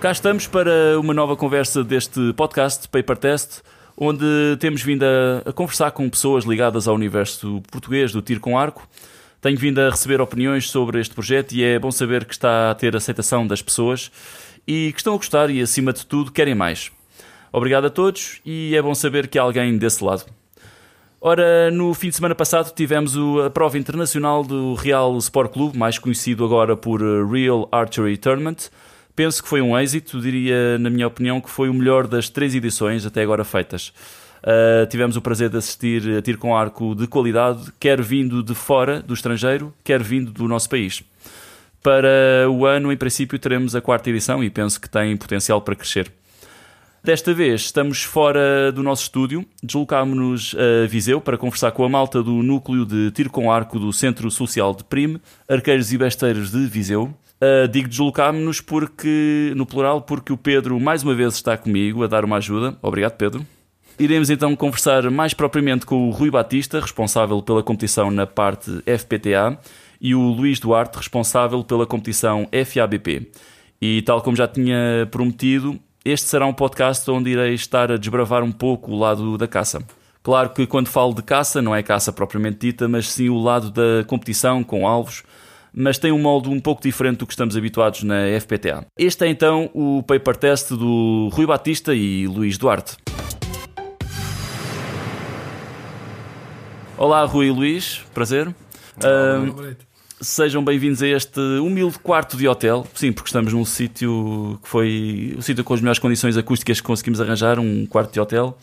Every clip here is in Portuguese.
Cá estamos para uma nova conversa deste podcast, Paper Test, onde temos vindo a, a, conversar com pessoas ligadas ao universo português do tiro com arco. Tenho vindo a receber opiniões sobre este projeto e é bom saber que está a ter aceitação das pessoas e que estão a gostar e, acima de tudo, querem mais. Obrigado a todos e é bom saber que há alguém desse lado. Ora, no fim de semana passado tivemos a prova internacional do Real Sport Clube, mais conhecido agora por Real Archery Tournament, penso que foi um êxito, diria, na minha opinião, que foi o melhor das três edições até agora feitas. Uh, tivemos o prazer de assistir a tiro com arco de qualidade, quer vindo de fora do estrangeiro, quer vindo do nosso país. Para o ano, em princípio, teremos a quarta edição e penso que tem potencial para crescer. Desta vez estamos fora do nosso estúdio, deslocámos-nos a Viseu para conversar com a malta do núcleo de tiro com arco do Centro Social de Prime, Arqueiros e Besteiros de Viseu. Uh, digo deslocámos-nos porque, no plural, porque o Pedro mais uma vez está comigo a dar uma ajuda. Obrigado, Pedro. Iremos então conversar mais propriamente com o Rui Batista, responsável pela competição na parte FPTA, e o Luís Duarte, responsável pela competição FABP. E tal como já tinha prometido, este será um podcast onde irei estar a desbravar um pouco o lado da caça. Claro que quando falo de caça, não é caça propriamente dita, mas sim o lado da competição com alvos, mas tem um molde um pouco diferente do que estamos habituados na FPTA. Este é então o paper test do Rui Batista e Luís Duarte. Olá, Rui e Luís, prazer. Olá, uh, sejam bem-vindos a este humilde quarto de hotel. Sim, porque estamos num sítio que foi o sítio com as melhores condições acústicas que conseguimos arranjar, um quarto de hotel.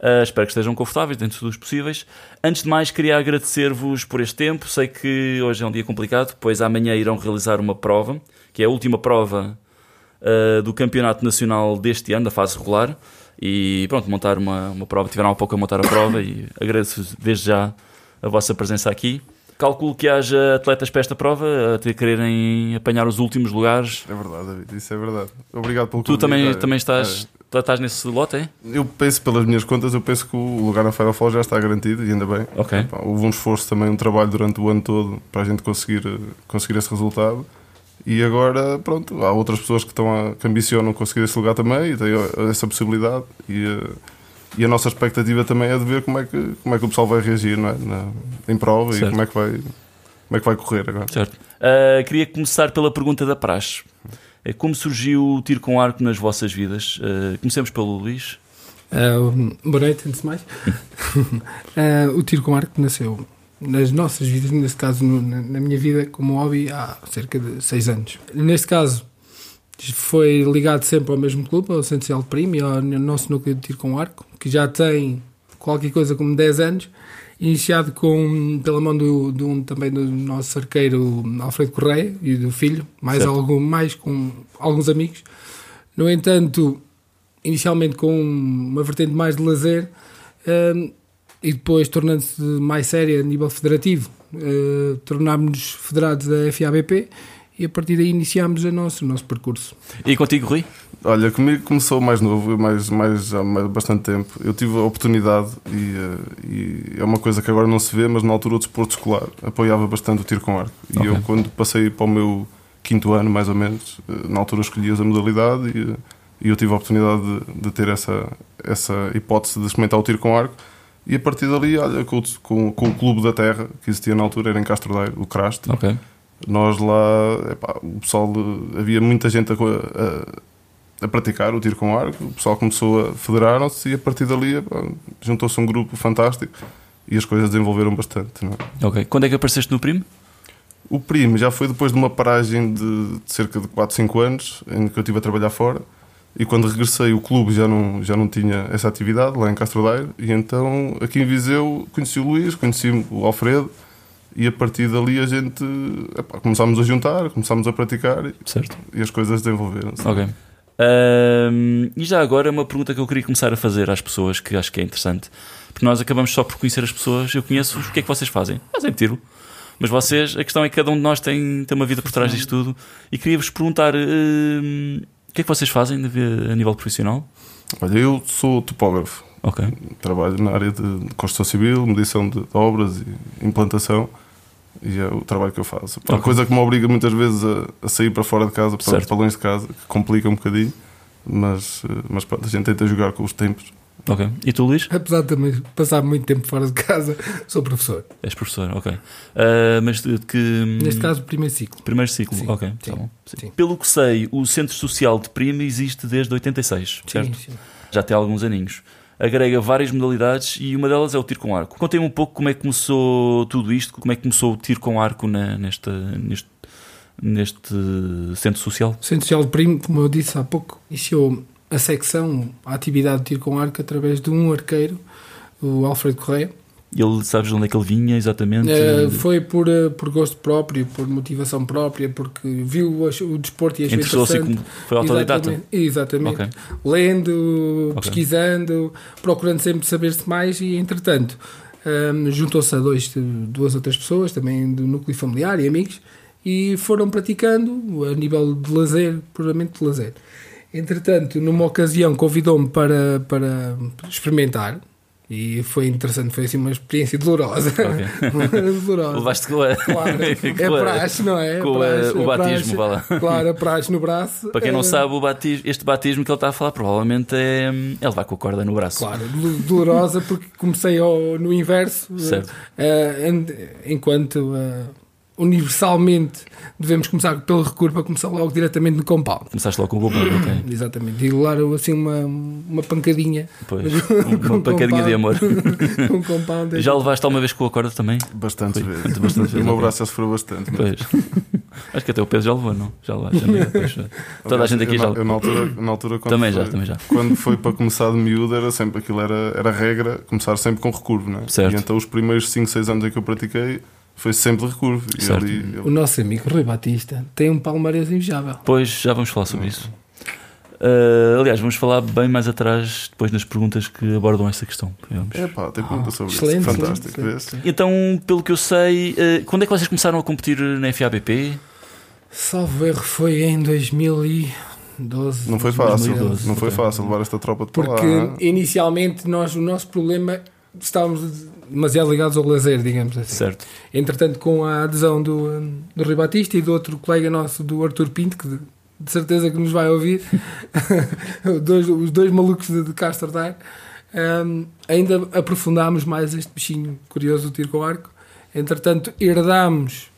Uh, espero que estejam confortáveis dentro dos possíveis. Antes de mais, queria agradecer-vos por este tempo. Sei que hoje é um dia complicado, pois amanhã irão realizar uma prova, que é a última prova uh, do Campeonato Nacional deste ano, da fase regular. E pronto, montar uma, uma prova. Tiveram há pouco a montar a prova e agradeço desde já a vossa presença aqui. Calculo que haja atletas para esta prova a quererem apanhar os últimos lugares. É verdade, David, isso é verdade. Obrigado pelo Tu também, também estás. É estás nesse lote, é? Eu penso, pelas minhas contas, eu penso que o lugar na Four já está garantido e ainda bem. Ok. Epá, houve um esforço também, um trabalho durante o ano todo para a gente conseguir, conseguir esse resultado. E agora, pronto, há outras pessoas que, estão a, que ambicionam conseguir esse lugar também e têm essa possibilidade. E, eh, e a nossa expectativa também é de ver como é que, como é que o pessoal vai reagir é? Na, em prova certo. e como é, que vai, como é que vai correr agora. Certo. Uh, queria começar pela pergunta da praxe. É como surgiu o tiro com arco nas vossas vidas? Uh, comecemos pelo Luís. Uh, boa noite, antes de mais. uh, o tiro com arco nasceu nas nossas vidas, neste caso no, na, na, minha vida como hobby, há cerca de 6 anos. Neste caso, foi ligado sempre ao mesmo clube, ao Centro de Primo e ao nosso núcleo de tiro com arco, que já tem qualquer coisa como 10 anos iniciado com, pela mão do, do, também do nosso arqueiro Alfredo Correia e do filho, mais, algo, mais com alguns amigos. No entanto, inicialmente com uma vertente mais de lazer um, e depois tornando-se mais séria a nível federativo, uh, tornámos-nos federados da FABP e a partir daí iniciámos a nosso, o nosso percurso. E contigo, Rui? Olha, comigo começou mais novo, mais, mais, há bastante tempo. Eu tive a oportunidade, e, eh, e, é uma coisa que agora não se vê, mas na altura o desporto escolar apoiava bastante o tiro com arco. E okay. eu, quando passei para o meu quinto ano, mais ou menos, eh, na altura escolhi a modalidade e, e eu tive a oportunidade de, de, ter essa, essa hipótese de experimentar o tiro com arco. E a partir dali, olha, com, com, com o clube da terra que existia na altura, era em Castro Daire, o Craste. Okay nós lá, epá, o pessoal, havia muita gente a, a, a, praticar o tiro com arco, o pessoal começou a federar-se e a partir dali juntou-se um grupo fantástico e as coisas desenvolveram bastante. É? Ok. Quando é que apareceste no Primo? O Primo já foi depois de uma paragem de, de cerca de 4, 5 anos em que eu estive a trabalhar fora. E quando regressei, o clube já não, já não tinha essa atividade lá em Castro Daire. E então, aqui em Viseu, conheci o Luís, conheci o Alfredo e a partir dali a gente epá, começámos a juntar, começámos a praticar certo. e as coisas desenvolveram-se. Ok. Um, e já agora uma pergunta que eu queria começar a fazer às pessoas que acho que é interessante, porque nós acabamos só por conhecer as pessoas, eu conheço-os, o que é que vocês fazem? Fazem tiro. Mas vocês, a questão é que cada um de nós tem, tem uma vida por trás disto tudo e queria-vos perguntar um, o que é que vocês fazem a nível profissional? Olha, eu sou topógrafo. Ok. Trabalho na área de construção civil, medição de obras e implantação E é o trabalho que eu faço. Uma Ok. coisa que me obriga muitas vezes a, a sair para fora de casa, para, Certo. para longe de casa, que complica um bocadinho, mas, eh, mas pronto, a gente tenta jogar com os tempos. Ok. E tu, Luís? Apesar de também passar muito tempo fora de casa, sou professor. És professor, ok. Ah, mas de de que. Neste caso, primeiro ciclo. Primeiro ciclo, Sim, ok. sim, tá bom. Sim. sim. Pelo que sei, o Centro Social de Prima existe desde 86, certo? Sim, sim. Já tem alguns aninhos. Agrega várias modalidades e uma delas é o tiro com arco. Contem-me um pouco como é que começou tudo isto, como é que começou o tiro com arco na- nesta, neste, neste centro social. O Centro Social de Primo, como eu disse há pouco, iniciou a secção, a atividade de tiro com arco através de um arqueiro, o Alfredo Correia. Ele, sabes de onde é que ele vinha exatamente? Eh, foi por, eh, por gosto próprio, por motivação própria, porque viu o, o desporto e achou interessante. como- foi autodidata? Exatamente, exatamente. Ok. lendo, Ok. pesquisando, procurando sempre saber-se mais e entretanto hum, juntou-se a dois, duas outras pessoas também do núcleo familiar e amigos e foram praticando a nível de lazer, puramente de lazer. Entretanto, numa ocasião convidou-me para, para experimentar e foi interessante, foi assim uma experiência dolorosa. dolorosa. Levaste com a, Claro, é com praxe, não é? com a- praxe, o é batismo, vá lá. Claro, a praxe no braço. Para quem não Eh, sabe, o batismo, este batismo que ele está a falar provavelmente é, é levar com a corda no braço. Claro, do- dolorosa porque comecei ao- no inverso, Certo. eh, en- enquanto eh, universalmente devemos começar pelo recurso para começar logo diretamente no compound. Começaste logo com o compound, ok. Exatamente, e levar assim uma, uma pancadinha, Pois, Com uma pancadinha de amor. um compound. Já levaste alguma vez com a corda também? Bastante Foi, vezes. bastante vezes, o meu braço já sofreu bastante. Pois. Acho que até o peso já levou, não? Já lá, já me- pois, Toda a gente aqui eu, já na- eu, na altura, na altura quando Também foi, já, também já. Quando foi para começar de miúdo, era sempre aquilo, era, era regra, começar sempre com recurvo, não é? Certo. E então os primeiros 5, 6 anos em que eu pratiquei foi sempre de recurvo. Certo. ali, O nosso amigo Rui Batista tem um palmarés invejável. Pois, já vamos falar sobre isso. Ah, aliás, vamos falar bem mais atrás, depois nas perguntas que abordam essa questão. Vamos. É pá, tem pergunta sobre Excelente, isso. Fantástico, excelente. Então, pelo que eu sei, ah, quando é que vocês começaram a competir na FABP? Salvo erro foi em 2012. Não foi fácil, 2012, não foi fácil levar esta tropa de para Porque lá. inicialmente nós, o nosso problema estávamos demasiado ligados ao lazer, digamos assim. Certo. Entretanto, com a adesão do, do Rui Batista e do outro colega nosso, do Arthur Pinto, que de, de certeza que nos vai ouvir, os, dois, os dois malucos de, de Castro hum, ainda aprofundámos mais este bichinho curioso do tiro com arco. Entretanto, herdámos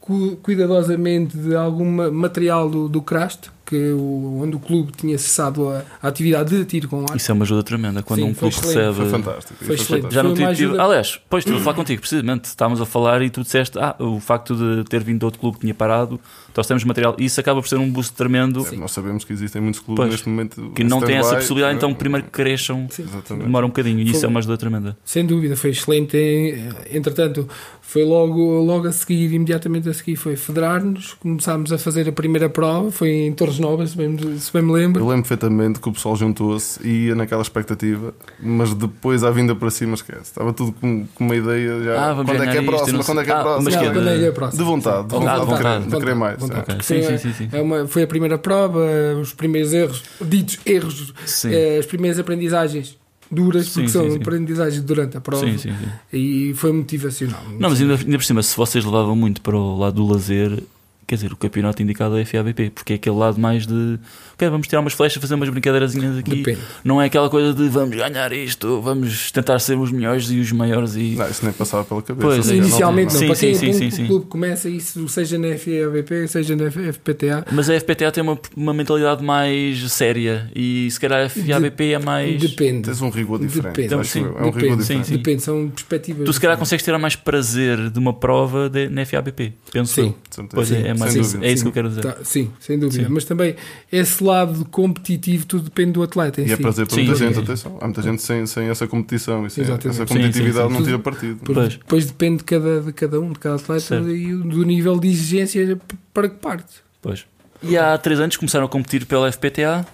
cu- cuidadosamente de algum ma- material do, do Crasto, que o, onde o clube tinha cessado a, a atividade de tiro com arco. Isso é uma ajuda tremenda. Quando Sim, um clube excelente, recebe. Foi fantástico. Foi isso excelente. Já não Foi tive, ajuda- Aliás, pois estive a falar contigo, precisamente. Estávamos a falar e tu disseste ah, o facto de ter vindo de outro clube que tinha parado, nós temos material. E isso acaba por ser um boost tremendo É, Nós sabemos que existem muitos clubes Pois. neste momento que não têm essa possibilidade. é? Então, primeiro que cresçam, demora um bocadinho. E isso Foi- é uma ajuda tremenda. Sem dúvida, foi excelente. Eh, Entretanto, foi logo, logo a seguir, imediatamente a seguir, foi federar-nos. Começámos a fazer a primeira prova, foi em Torres Novas, se bem, me- se bem me lembro. Eu lembro perfeitamente que o pessoal juntou-se e ia naquela expectativa, mas depois à vinda para cima esquece. Estava tudo com, com uma ideia já. Ah, vamos quando é que é próxima? não Quando é que é Ah, próxima? mas Não, que é quando é de- é próximo? De vontade, de vontade, de querer- vontade. de querer mais. É. Sim, sim, sim, sim. é uma- foi a primeira prova, os primeiros erros, ditos erros, eh, as primeiras aprendizagens duras, Sim, porque sim, são sim. aprendizagens durante a prova. Sim, sim, sim. E foi motivacional. Não, mas ainda, ainda por cima, se vocês levavam muito para o lado do lazer, quer dizer, o campeonato indicado é a FABP, porque é aquele lado mais de ok, vamos tirar umas flechas, fazer umas brincadeirazinhas aqui. Depende. Não é aquela coisa de vamos ganhar isto, vamos tentar ser os melhores e os maiores e. Não, isso nem passava pela cabeça. Pois, sequer, Inicialmente não, Sim, para sim, quem sim, sim, sim. clube começa isso, seja na FABP, seja na FPTA, Mas a FPTA tem uma, uma mentalidade mais séria e se calhar a FABP é mais. depende. Tens um rigor diferente. Depende. acho Sim, é um depende, rigor sim, diferente. sim. Depende, são perspectivas. Tu se calhar diferentes. consegues tirar mais prazer de uma prova de, na FABP, penso Sim. eu. Pois é, é sem isso, dúvida. é isso Sim. que eu quero dizer. Tá, sim, sem dúvida. Sim. Mas também esse lado competitivo, tudo depende do atleta. Em E é si. prazer para Sim, muita sim, gente, atenção. Há muita gente sem, sem essa competição e sem Exatamente. essa competitividade sim, sim. não tira partido. Pois. Depois depende de cada, de cada um, de cada atleta Certo. e do nível de exigência para que parte. Pois. E há três anos começaram a competir pela FPTA.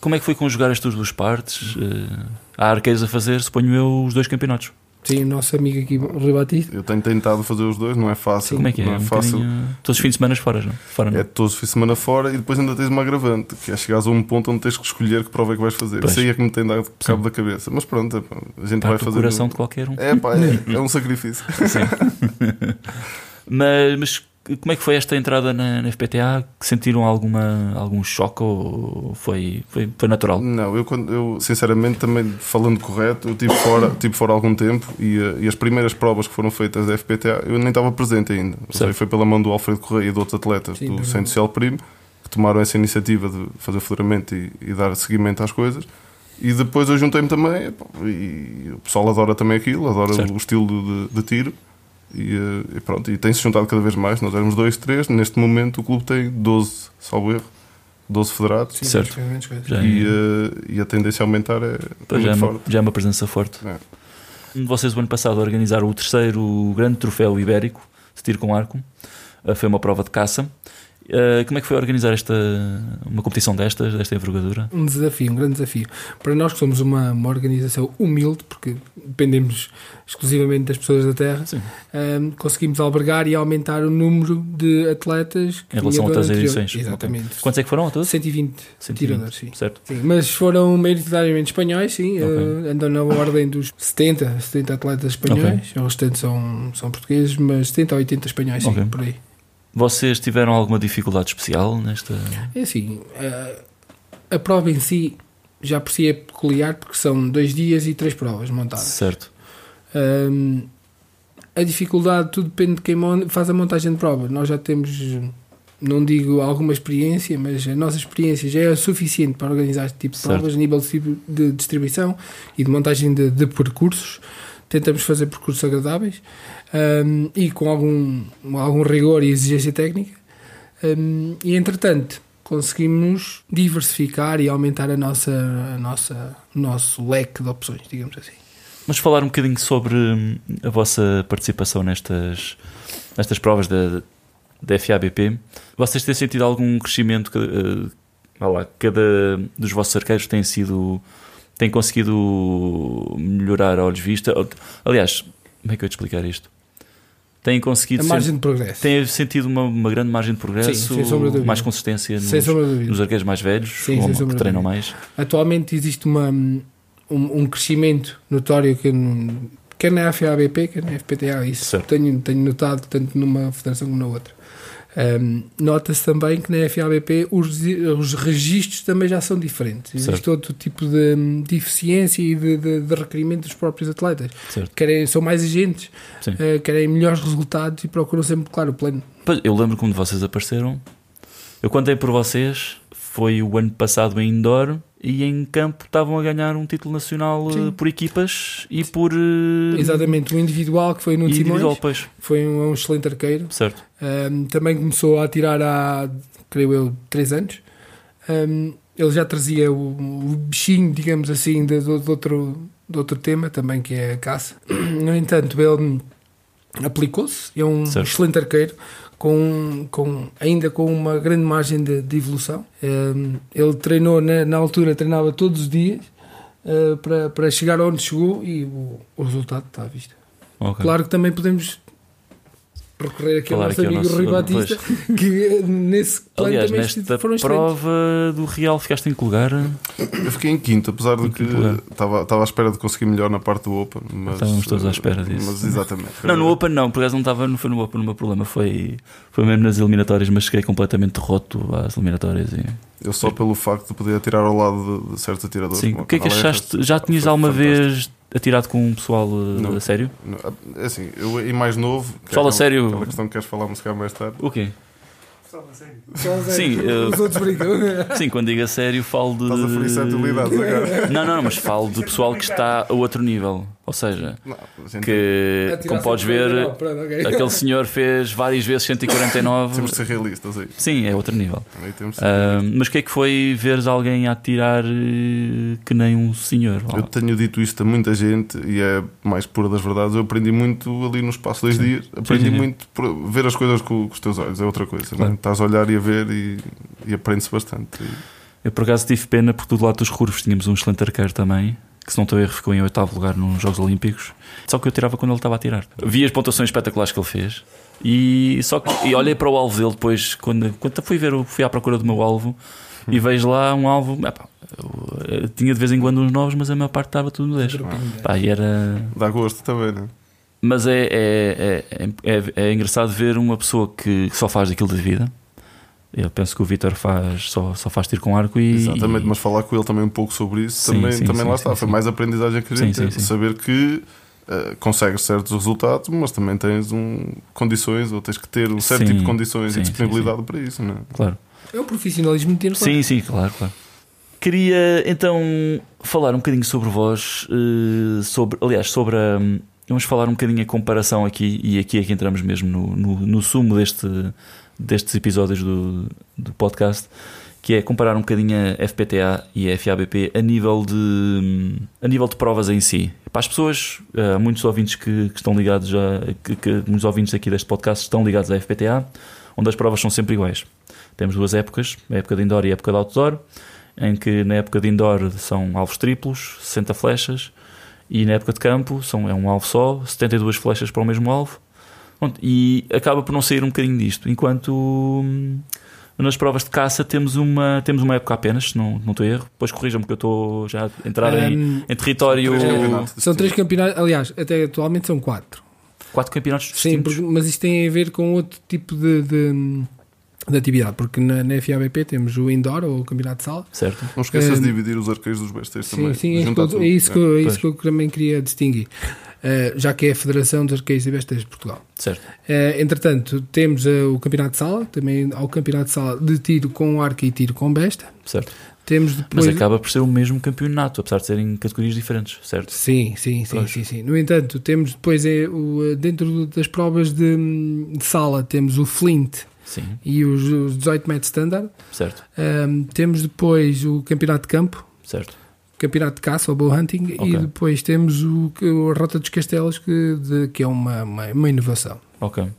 Como é que foi conjugar estas duas partes? Eh, há arqueiros a fazer, suponho eu, os dois campeonatos. Sim, o nosso amigo aqui, o Rui Batista. Eu tenho tentado fazer os dois, não é fácil. Como é que é? Não é Um fácil. bocadinho- Todos os fins de semana fora, não? Fora, não? É todos os fins de semana fora e depois ainda tens uma agravante, que é chegares a um ponto onde tens que escolher que prova é que vais fazer. Pois. Isso aí é que me tem dado cabo da cabeça. Mas pronto, é a gente Para vai fazer. coração de qualquer um. É pá, é, é um sacrifício. Mas, mas como é que foi esta entrada na, na FPTA? Sentiram alguma, algum choque ou foi, foi, foi natural? Não, eu, quando, eu sinceramente também falando correto, eu estive fora, tive fora algum tempo e, eh, e as primeiras provas que foram feitas da FPTA eu nem estava presente ainda. Seja, foi pela mão do Alfredo Correia e de outros atletas Sim, do. Centro Social Primo que tomaram essa iniciativa de fazer o federamento e, e dar seguimento às coisas. E depois eu juntei-me também e o pessoal adora também aquilo, adora Certo. o estilo de, de tiro. E, eh, e pronto, e tem-se juntado cada vez mais. Nós éramos dois, três. Neste momento o clube tem 12, salvo erro, 12 federados. Sim, Certo. E, eh, e a tendência a aumentar é, pois, é já, é muito uma, forte. já é uma presença forte. É. Vocês, o ano passado, organizaram o terceiro grande troféu ibérico de tiro com arco. Uh, Foi uma prova de caça. Uh, Como é que foi organizar esta, uma competição destas, desta envergadura? Um desafio, um grande desafio. Para nós que somos uma, uma organização humilde, porque dependemos exclusivamente das pessoas da Terra, ahm, conseguimos albergar e aumentar o número de atletas que Em relação a outras edições. Exatamente. Ok. Quantos é que foram a todos? 120 120. tiradores, sim. Certo. Sim, mas foram maioritariamente espanhóis, sim, eh, andam na ordem dos 70, 70 atletas espanhóis, os restantes são, são portugueses, mas 70 ou 80 espanhóis, sim, por aí. Vocês tiveram alguma dificuldade especial nesta. É assim, eh, a prova em si já por si é peculiar porque são dois dias e três provas montadas. Certo. Ahm, a dificuldade, tudo depende de quem faz a montagem de prova. Nós já temos, não digo alguma experiência, mas a nossa experiência já é suficiente para organizar este tipo de Certo. provas a nível de, de distribuição e de montagem de, de percursos. Tentamos fazer percursos agradáveis ahm, e com algum, algum rigor e exigência técnica. Ahm, e entretanto, conseguimos diversificar e aumentar a nossa, a nossa, o nosso leque de opções, digamos assim. Mas falar um bocadinho sobre hum, a vossa participação nestas, nestas provas da, da FABP. Vocês têm sentido algum crescimento? Vá lá, cada dos vossos arqueiros tem sido. Tem conseguido melhorar a olhos vista? Aliás, como é que eu ia te explicar isto? Têm conseguido. A margem de progresso. têm sentido uma, uma grande margem de progresso? Sim, mais consistência nos, nos arqueiros mais velhos? Sim, ou que treinam mais? Atualmente existe uma, um, um crescimento notório que não- quer na FABP, quer na FPTA, isso Certo. tenho, tenho notado tanto numa federação como na outra. Um, Nota-se também que na FABP os, os registros também já são diferentes. Existe Certo. outro tipo de, de eficiência e de, de, de requerimento dos próprios atletas. Certo. Querem, são mais agentes, Sim. eh, querem melhores resultados e procuram sempre, claro, o plano. Pois, eu lembro quando vocês apareceram. Eu contei por vocês. Foi o ano passado em indoor e em campo estavam a ganhar um título nacional eh, Sim. por equipas e por eh, Exatamente, o individual que foi no Simões pois, foi um, um excelente arqueiro. certo. Um, também começou a atirar há, creio eu, 3 anos. Um, ele já trazia o, o bichinho, digamos assim, de, de outro, de outro tema também, que é a caça. No entanto, ele aplicou-se, é um Certo. excelente arqueiro, com, com, ainda com uma grande margem de, de evolução. Um, ele treinou, na, na altura, treinava todos os dias uh, para, para chegar onde chegou e o, o resultado está à vista. Ok. Claro que também podemos recorrer aqui ao nosso aqui ao amigo nosso- Rui Batista, que nesse plano Aliás, também nesta foram prova do Real ficaste em que lugar? Eu fiquei em quinto, apesar de que estava estava à espera de conseguir melhor na parte do Open. Mas, Estávamos todos à eh, espera disso. Mas exatamente. Não, no Open não, por acaso não estava, não foi no Open o meu problema, foi, foi mesmo nas eliminatórias, mas cheguei completamente roto às eliminatórias. E... Eu só pelo facto de poder atirar ao lado de, de certos atiradores. Sim, o que é que achaste? Já tinhas alguma fantástico. vez atirado com um pessoal eh, Não. a sério? Não, É assim, eu em mais novo. que é Fala aquela- sério. Aquela questão que queres falar, calhar mais tarde. O quê? A. Sim, eu- Os outros brincam. Sim, quando digo a sério, falo de. Estás a ferir agora. Não, não, mas falo de pessoal que está a outro nível. Ou seja, Não, gente que, Atirar como podes ver, 149, pronto, ok. aquele senhor fez várias vezes 149. Temos de ser realistas aí. Sim, é outro nível. Ah, mas o que é que foi veres alguém a atirar eh, que nem um senhor? Eu tenho dito isto a muita gente e é mais pura das verdades. Eu aprendi muito ali no espaço de dois dias. Aprendi Sim, sim. muito por ver as coisas com, com os teus olhos, é outra coisa. Claro. Não? é? Estás a olhar e a ver e, e aprende-se bastante. Eu por acaso tive pena porque do lado dos Curvos tínhamos um excelente arqueiro também que se não estou a erro ficou em oitavo lugar nos Jogos Olímpicos. Só que eu tirava quando ele estava a tirar. Vi as pontuações espetaculares que ele fez. E só que e olhei para o alvo dele depois, quando, quando fui ver, fui à procura do meu alvo e vejo lá um alvo. Epá, tinha de vez em quando uns novos, mas a maior parte estava tudo no 10. Pá, e era. Dá gosto também, não é? Mas é, é, é, é, é engraçado ver uma pessoa que só faz aquilo de vida. Eu penso que o Vitor faz, só, só faz tiro com arco e. Exatamente, e- mas falar com ele também um pouco sobre isso Sim, também, sim, também sim, lá sim, está. sim. Foi mais aprendizagem que a gente Sim, sim, teve. sim. Saber que eh, consegues certos resultados, mas também tens um, condições ou tens que ter um certo Sim, tipo de condições sim, e sim, disponibilidade para isso, não é? Claro. É o profissionalismo de tiro com Sim, sim, claro, claro. Queria então falar um bocadinho sobre vós, eh, sobre, aliás, sobre a. Vamos falar um bocadinho a comparação aqui, e aqui é que entramos mesmo no, no, no sumo deste, destes episódios do, do podcast, que é comparar um bocadinho a FPTA e a FABP a nível de, a nível de provas em si. Para as pessoas, eh, há muitos ouvintes que, que estão ligados a, que, que muitos ouvintes aqui deste podcast estão ligados à FPTA, onde as provas são sempre iguais. Temos duas épocas, a época de indoor e a época de outdoor, em que na época de indoor são alvos triplos, 60 flechas, e na época de campo são, é um alvo só, 72 flechas para o mesmo alvo, Pronto, e acaba por não sair um bocadinho disto. Enquanto hum, nas provas de caça temos uma, temos uma época apenas, se não, não estou a erro. Depois corrijam-me que eu estou já a entrar em, Um, em território. Três É, campeonatos são três campeonatos, aliás, até atualmente são quatro. Quatro campeonatos Sim, porque- mas isto tem a ver com outro tipo de, de, de atividade, porque na, na FABP temos o indoor, ou o campeonato de sala. Certo? Não esqueças Eh, de dividir os arqueiros dos bestas Sim, também. sim, é isso, que juntar eu, tudo. é isso, que, eu, é isso que eu também queria distinguir, já que é a Federação dos Arqueiros e Bestas de Portugal. Certo. Eh, entretanto, temos eh, o campeonato de sala, também há o campeonato de sala de tiro com arco e tiro com besta. certo. Temos depois. Mas acaba por ser o mesmo campeonato, apesar de serem categorias diferentes, certo? Sim, sim, sim, Pois. sim, sim. No entanto, temos depois é, o, eh, dentro das provas de, de sala, temos o Flint Sim, e os, os 18 metros standard. certo, Ahm, temos depois o campeonato de campo, certo. Campeonato de caça, o bow hunting, Ok. e depois temos o, o a Rota dos Castelos, que, de- que é uma, uma, uma inovação. Ok. E o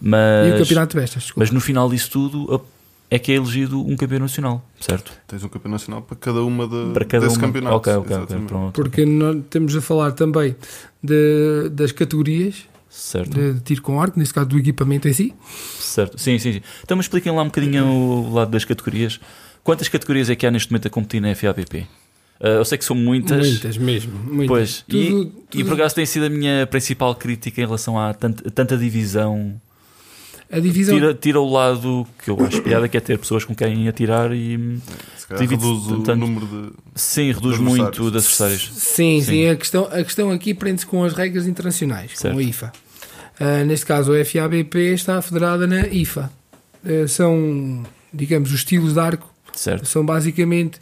Mas, campeonato de bestas, desculpa. mas no final disso tudo é que é elegido um campeão nacional, certo? Tens um campeão nacional para cada uma de, Para cada desses uma. campeonatos. Ok, ok, ok. exatamente. Pronto. Porque nós temos a falar também de- das categorias Certo, de tiro com arco, neste caso do equipamento em si. certo. Sim, sim, sim. Então me expliquem lá um bocadinho o lado das categorias. Quantas categorias é que há neste momento a competir na FABP? Ah, eu sei que são muitas. Muitas mesmo. Muitas. Pois, e, Tudo- e tudo- por acaso tem sido a minha principal crítica em relação a tanta, tanta divisão. a divisão Tira, tira o lado que eu acho piada, que é ter pessoas com quem atirar e Divide-se reduz o tanto. número de. sim, reduz De muito de adversários. Sim, sim, Sim. A, questão, a questão aqui prende-se com as regras internacionais, Certo. com a IFA. Ah, neste caso, a FABP está federada na IFA. Ah, são, digamos, os estilos de arco, Certo, são basicamente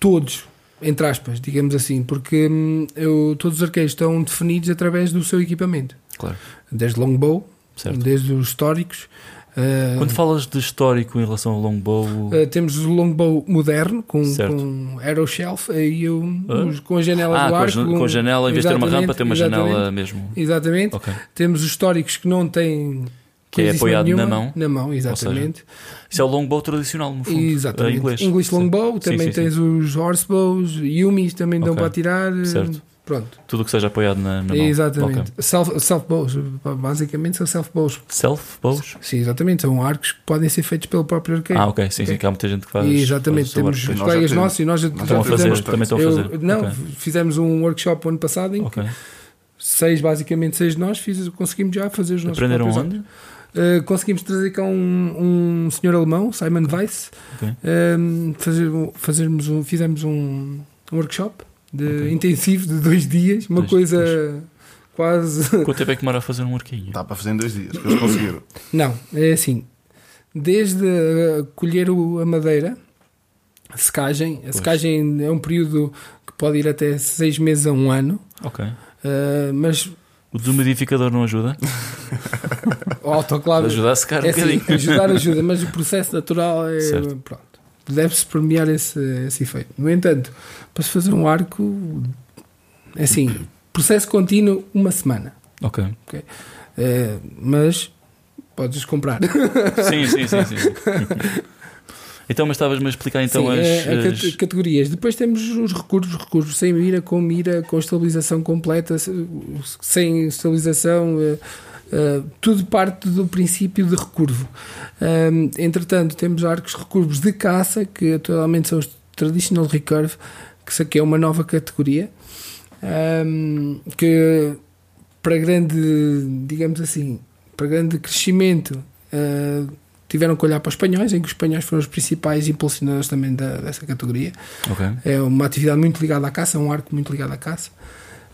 todos, entre aspas, digamos assim, porque hum, eu- todos os arqueiros estão definidos através do seu equipamento. claro. Desde longbow, Certo. desde os históricos. ah, Quando falas de histórico em relação ao longbow, ah, temos o longbow moderno com, Certo. com aero shelf e o- Ah? os- com a janela ah, do com a, arco. jan- com a janela, em vez de ter uma rampa, tem uma janela mesmo. Exatamente. Ok. Temos os históricos que não têm Que é apoiado na nenhuma. mão. Na mão, exatamente. Isso é o longbow tradicional, no fundo. exatamente. Em inglês. English Sim. longbow, Sim, também sim, sim. tens os horsebows, yumis também dão Ok. para atirar. Certo. Pronto. Tudo o que seja apoiado na, na mão. Exatamente. Ok. Self, self bows, basicamente são self bows. Self bows? Sim, exatamente. São arcos que podem ser feitos pelo próprio arqueiro. Ah, ok. Sim, sim, Ok. que há muita gente que faz. exatamente. faz o Temos Nós já colegas temos. nossos e nós já, Nós a fazer, fizemos. também estão a fazer. não, fizemos um workshop ano passado em que seis, basicamente seis de nós, fiz, conseguimos já fazer os nossos Aprenderam próprios onde? Uh, conseguimos trazer cá um, um senhor alemão, Simon Weiss, Ok. um, fazer, fazermos um, fizemos um, um workshop de, Ok. intensivo de dois dias, uma Dois- coisa quase. Quanto tempo é que demora a fazer um arquinho? Dá para fazer em dois dias, eles conseguiram. Não, é assim: desde uh, colher o- a madeira, a secagem, a Pois. secagem é um período que pode ir até seis meses a um ano, Ok. uh, mas O desumidificador não ajuda? o autoclave Ajuda a secar um É assim, bocadinho. ajudar ajuda, mas o processo natural é. Certo. Pronto. Deve-se premiar esse, esse efeito. No entanto, para se fazer um arco, é assim, processo contínuo, uma semana. Ok. É, mas podes comprar. Sim, sim, sim, sim. Então, mas estavas-me a explicar então Sim, as, é, a as- cat- categorias. Depois temos os recursos, recursos sem mira, com mira, com estabilização completa, se- sem estabilização, eh, tudo parte do princípio de recurvo. Ahm, entretanto, temos arcos recurvos de caça, que atualmente são os Traditional Recurve, que isso aqui é uma nova categoria, ahm, que para grande, digamos assim, para grande crescimento, ah, tiveram que olhar para os espanhóis, em que os espanhóis foram os principais impulsionadores também da- dessa categoria. Ok. É uma atividade muito ligada à caça, é um arco muito ligado à caça.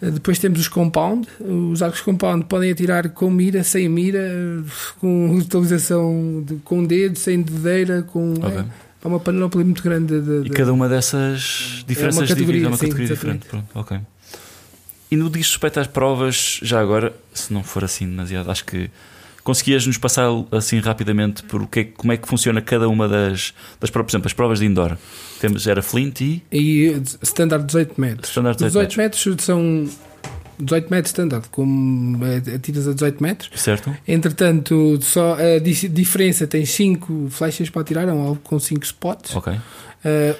Eh, Depois temos os compound. Os arcos compound podem atirar com mira, sem mira, eh, com utilização de, com dedo, sem dedeira, com. Ok. É, é uma panóplia muito grande de. E de- cada uma dessas diferenças categoria, divide é uma sim, categoria diferente. Pronto, ok. E no diz respeito às provas, já agora, se não for assim demasiado, acho que conseguias nos passar assim rapidamente por o que é- como é que funciona cada uma das, das provas, por exemplo, as provas de indoor. Temos, era Flint e E standard 18 metros. Standard Os 18 18 metros são 18 metros standard, como eh, atiras a 18 metros. certo? Entretanto, só a di- diferença tem 5 flechas para atirar, é um alvo com 5 spots. Ok.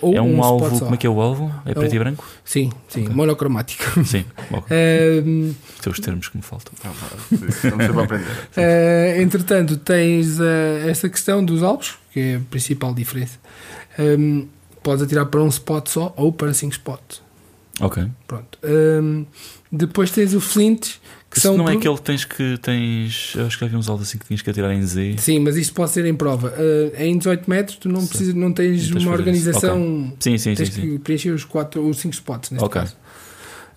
Ou é um, spot alvo, como é que é o alvo? É preto um- e branco? Sim, sim, Ok. monocromático. Sim, ok. Ehm, São os termos que me faltam. Estamos sempre a aprender. eh, entretanto, tens eh, essa questão dos alvos, que é a principal diferença. Ehm, podes atirar para um spot só ou para 5 spots. Ok. Pronto. Ehm, depois tens o flint, que Isso são. não é pro- aquele que tens que tens. Eu acho que havia uns alvos assim que tinhas que atirar em Z. Sim, mas isto pode ser em prova. Eh, em 18 metros, tu não, Sim. precisas, não tens tens uma organização. Sim, sim, sim. tens sim. que preencher os 4 ou 5 spots neste Ok. caso.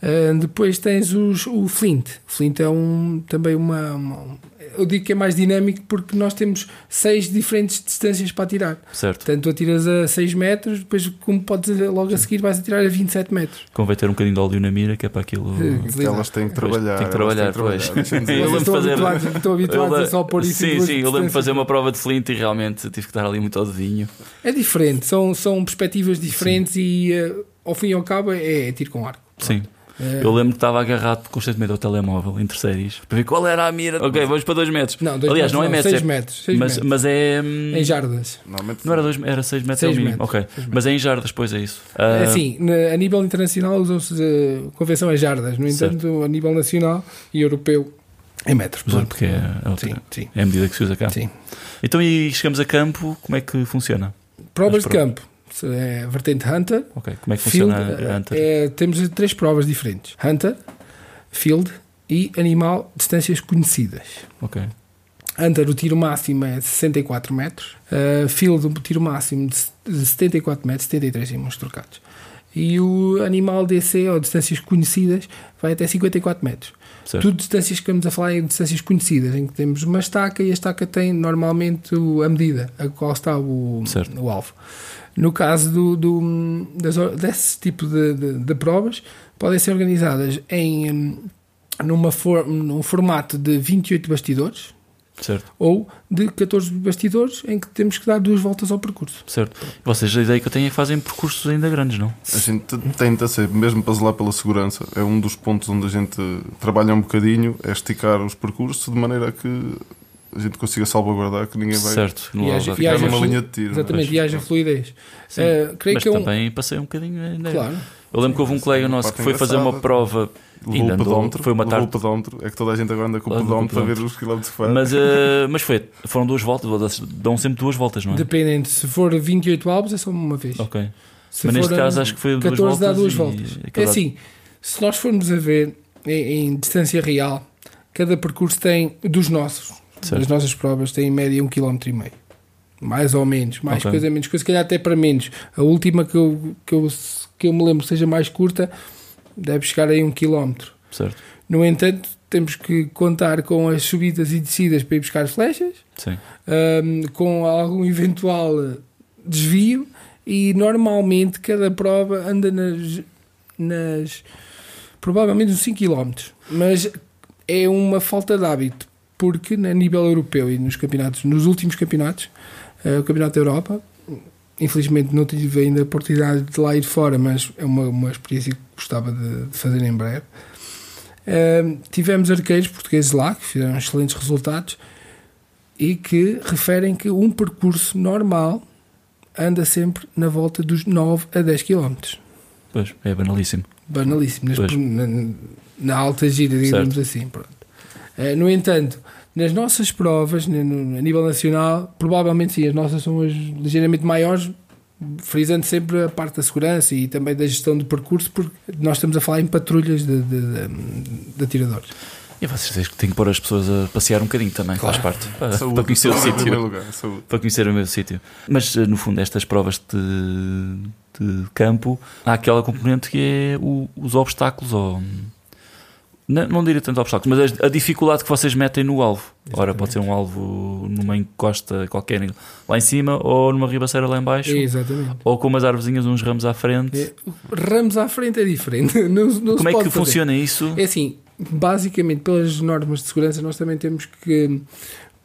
Uh, depois tens os, o Flint. O Flint é um, também uma, uma- Eu digo que é mais dinâmico porque nós temos seis diferentes distâncias para atirar. Certo. Portanto, tu atiras a 6 metros, depois, como podes logo a seguir, vais atirar a 27 metros. Convém ter um bocadinho de óleo na mira, que é para aquilo. Sim. Elas têm que trabalhar. tem que trabalhar, pois. Eu lembro de fazer- habituados Eu a só pôr isso sim, sim, eu lembro de fazer uma prova de Flint e realmente tive que dar ali muito ao. É diferente, são, são perspectivas diferentes e uh, ao fim e ao cabo é, é tiro com arco. Sim. É- Eu lembro que estava agarrado constantemente ao telemóvel entre séries para ver qual era a mira. Ok, vamos para 2 metros. Não, dois Aliás, metros não é metros, 6 é- metros. seis Mas, metros. mas é. hum, Em jardas. Normalmente Não era 2 era 6 metros é o Seis mínimo. metros, Ok. seis metros. Mas é em jardas, pois é isso. É Ah, assim, a nível internacional usam-se uh, convenção em jardas, no Certo. entanto, a nível nacional e europeu em metros. Mas é porque é, a Sim, sim. é a medida que se usa cá. sim. Então, e chegamos a campo, como é que funciona? Provas As de campo. É vertente Hunter. Como é que Field, funciona a Hunter? é, temos três provas diferentes: Hunter, Field e Animal Distâncias Conhecidas. Ok, Hunter, o tiro máximo é 64 metros. Uh, field, o tiro máximo de s- de 74 metros, 73 em mãos trocados. E o animal DC, ou distâncias conhecidas, vai até 54 metros. certo. Tudo distâncias que estamos a falar em distâncias conhecidas, em que temos uma estaca e a estaca tem normalmente a medida a qual está o, o alvo. No caso do, do- das, desse tipo de, de- de provas, podem ser organizadas em, hum, numa for, num formato de 28 bastidores Certo, ou de 14 bastidores em que temos que dar duas voltas ao percurso. certo. Vocês, a ideia que eu tenho é que fazem percursos ainda grandes, não? A gente tenta ser, mesmo para zelar pela segurança, é um dos pontos onde a gente trabalha um bocadinho, é esticar os percursos de maneira a que a gente consiga salvaguardar que ninguém vai Certo, E vai e ficar numa flu- linha de tiro. Exatamente, e haja fluidez. Sim. Eh, creio Mas que é um. também passei um bocadinho ainda. Claro. Eu lembro que houve um colega nosso que foi fazer uma prova, Levou Ainda o pedómetro, foi uma levou o tarde. pedómetro, é que toda a gente agora anda com o pedómetro para ver os quilómetros que faz. mas, eh, mas foi, foram duas voltas, dão sempre duas voltas, não é? Dependendo, se for 28 alvos é só uma vez. Ok. Se Mas neste caso acho que foi duas 14 voltas. dá duas e voltas. É aquela- assim, se nós formos a ver em, em distância real, cada percurso tem, dos nossos, Certo. das nossas provas, tem em média um quilómetro e meio. Mais ou menos, mais Ok. coisa, menos coisa, se calhar até para menos. A última que eu, que eu, que eu me lembro seja mais curta deve chegar aí um quilómetro. Certo, No entanto, temos que contar com as subidas e descidas para ir buscar flechas, hum, com algum eventual desvio e normalmente cada prova anda nas, nas provavelmente uns 5 km mas é uma falta de hábito porque a nível europeu e nos campeonatos nos últimos campeonatos eh, o campeonato da Europa infelizmente não tive ainda a oportunidade de lá ir fora mas é uma, uma experiência que gostava de, de fazer em breve Hum, tivemos arqueiros portugueses lá que fizeram excelentes resultados e que referem que um percurso normal anda sempre na volta dos 9 a 10 km. Pois, é banalíssimo. Banalíssimo. Nas- na, na alta gira, digamos assim. Pronto. Eh, no entanto, nas nossas provas, a nível nacional, provavelmente sim, as nossas são as ligeiramente maiores, frisando sempre a parte da segurança e também da gestão do percurso, porque nós estamos a falar em patrulhas de, de, de- de atiradores. E vocês têm que pôr as pessoas a passear um bocadinho também, faz parte. Para, Saúde, para conhecer o saúde primeiro sítio. lugar. Para conhecer o meu sítio. Mas eh, no fundo, estas provas de, de campo, há aquela componente que é o- os obstáculos, ou não, não diria tanto obstáculos, mas a, a dificuldade que vocês metem no alvo. Ora, pode ser um alvo numa encosta qualquer lá em cima, ou numa ribaceira lá em baixo, Exatamente. ou com umas árvorezinhas, uns ramos à frente. É, Ramos à frente é diferente. Não, não Como é que fazer. funciona isso? É assim, basicamente, pelas normas de segurança, nós também temos que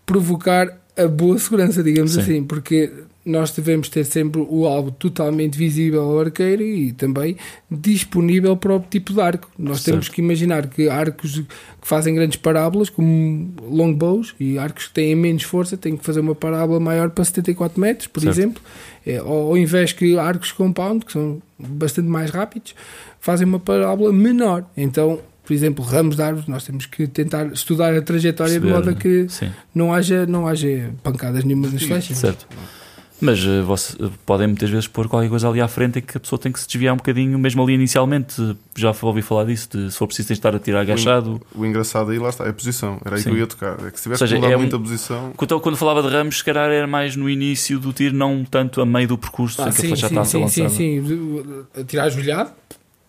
provocar a boa segurança, digamos Sim. assim, porque nós devemos ter sempre o alvo totalmente visível ao arqueiro e também disponível para o tipo de arco. Nós Certo. temos que imaginar que arcos que fazem grandes parábolas, como longbows, e arcos que têm menos força, têm que fazer uma parábola maior para 74 metros, por Certo. exemplo, É, ao ao invés que arcos compound, que são bastante mais rápidos, fazem uma parábola menor. Então, por exemplo, ramos de árvores, nós temos que tentar estudar a trajetória de Perceber, modo a que Sim, não haja, não haja pancadas nenhumas nas flechas. certo. Mas eh, você- eh, podem muitas vezes pôr qualquer coisa ali à frente e que a pessoa tem que se desviar um bocadinho, mesmo ali inicialmente. Já ouvi falar disso, de se for preciso estar a tirar agachado. O engraçado aí, lá está, é a posição. Era aí Sim. que eu ia tocar. É que se tivesse Ou seja, que mudar é um- muita posição. Quando, quando falava de ramos, se calhar era mais no início do tiro, não tanto a meio do percurso, Ah, em que a sim, flecha sim, está a ser sim, sim, lançada. sim. Tirar ajoelhado,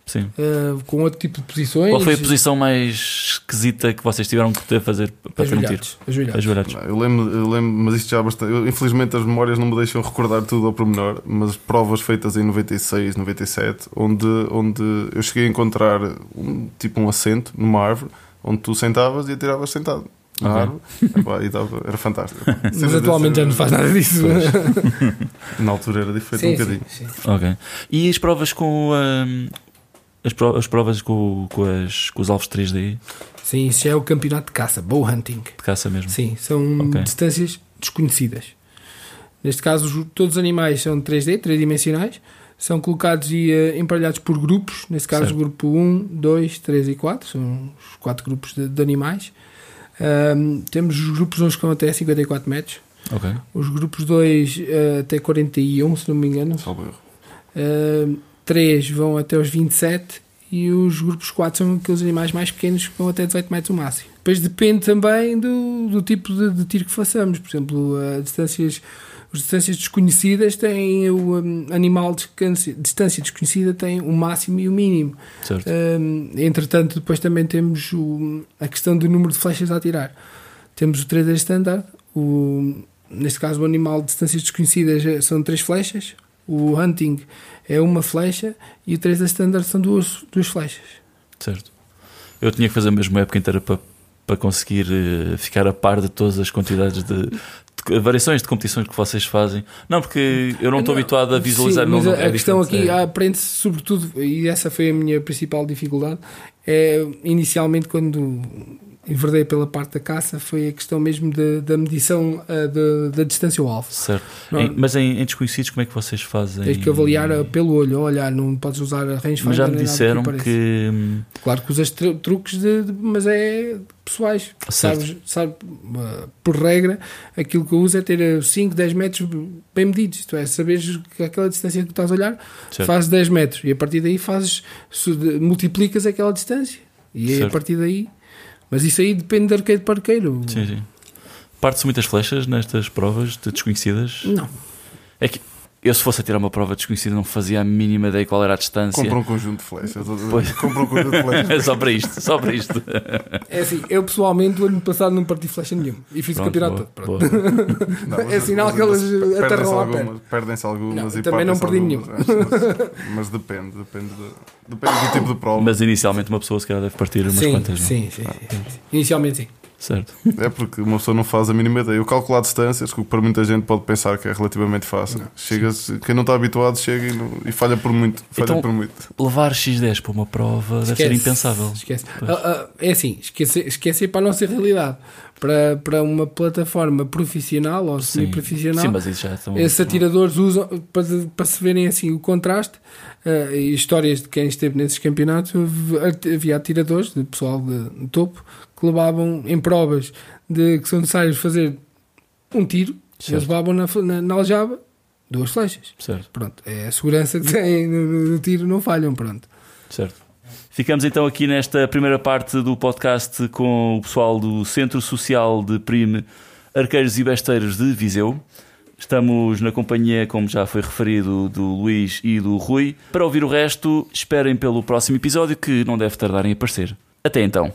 Sim. eh, com outro tipo de posições. Qual foi a posição mais esquisita que vocês tiveram que ter fazer para ter um tiro? Ajoelhados. ajoelhados. Não, Eu lembro, eu lembro, mas isto já há bastante. eu- infelizmente as memórias não me deixam recordar tudo ao pormenor, mas provas feitas em 96, 97, onde, onde eu cheguei a encontrar um, tipo um assento numa árvore onde tu sentavas e atiravas sentado. Na Ok. árvore, Epá, e dava- era fantástico. Mas atualmente já não faz nada disso. Na altura era diferente Sim, um sim, bocadinho. sim. Ok. E as provas com. hum, as, pro- as provas com, com, as, com os alvos 3D Sim, isso já é o campeonato de caça, bow hunting. de caça mesmo? Sim, são Ok. distâncias desconhecidas. Neste caso, os- todos os animais são 3D, tridimensionais, são colocados e eh, emparelhados por grupos. Neste caso, Certo. grupo 1, 2, 3 e 4, são os quatro grupos de, de animais. Temos os grupos 1 que vão até 54 metros, Ok. os grupos 2 eh, até 41, se não me engano. Salvo erro. 3 vão até os 27 e os grupos 4 são aqueles animais mais pequenos que vão até 18 metros o máximo. Depois depende também do, do tipo de, de tiro que façamos. Por exemplo, a distâncias, as distâncias desconhecidas têm o um, animal de distância desconhecida tem o máximo e o mínimo. Um, entretanto, depois também temos o- a questão do número de flechas a atirar. Temos o 3D standard, o, neste caso o animal de distâncias desconhecidas eh, são três flechas, o hunting é uma flecha e o 3D standard são duas, duas flechas. Certo. Eu tinha que fazer a mesma época inteira para, para conseguir eh, ficar a par de todas as quantidades de, de variações de competições que vocês fazem. Não, porque eu não estou habituado a visualizar. Sim, não, mas não- a, é a questão aqui é. aprende-se sobretudo, e essa foi a minha principal dificuldade, é inicialmente quando enverdei pela parte da caça, foi a questão mesmo de- da medição ah, de- da distância ao alvo. Certo. Não- Em- mas em, em desconhecidos, como é que vocês fazem? Tens que avaliar ah, pelo olho, olhar, não podes usar a range Mas já me disseram que. hum, Claro que usas tru- truques, de, de- mas é pessoais. Certo. Sabes, sabe, uh, por regra, aquilo que eu uso é ter 5, 10 metros bem medidos. Isto é, saberes que aquela distância que estás a olhar Certo. fazes 10 metros e a partir daí fazes, multiplicas aquela distância. E a partir daí. Mas isso aí depende de arqueiro para arqueiro. Sim, sim. Parte-se muitas flechas nestas provas de desconhecidas? Não. É que eu, se fosse a tirar uma prova desconhecida, não fazia a mínima ideia qual era a distância. Compra um conjunto de flechas. Pois. Compra um conjunto de flechas. É só para isto, só para isto. É assim, eu pessoalmente, o ano passado não parti flecha nenhuma e fiz o Pronto, campeonato boa, todo. Boa. Não, É sinal que elas aterram lá algumas, Perdem-se algumas Não, e também não perdi algumas, Mas, mas depende, depende, de- depende do tipo de prova. Mas inicialmente uma pessoa se calhar deve partir umas Sim, quantas, não? sim, sim, sim, sim. Inicialmente sim. Certo. É porque uma pessoa não faz a mínima ideia. Eu calcular distâncias, que para muita gente pode pensar que é relativamente fácil. chega quem não está habituado chega e, não- e falha por muito. Falha Então- por muito. Levar X10 para uma prova deve ser Esquece, impensável. Esquece. Ah, ah, é assim, esquecer, esquecer para a nossa realidade. Para, para uma plataforma profissional ou semi-profissional. Esses atiradores usam para, para se verem assim o contraste. Uh, e histórias de quem esteve nesses campeonatos, havia atiradores, de pessoal de, de topo, que levavam em provas de que são necessários fazer um tiro, certo. eles levavam na, na, na aljava duas flechas. Certo. Pronto, é a segurança que têm no, no tiro, não falham, pronto. Certo. Ficamos então aqui nesta primeira parte do podcast com o pessoal do Centro Social de Prime Arqueiros e Besteiros de Viseu. Estamos na companhia, como já foi referido, do Luís e do Rui. Para ouvir o resto, esperem pelo próximo episódio que não deve tardar em aparecer. Até então.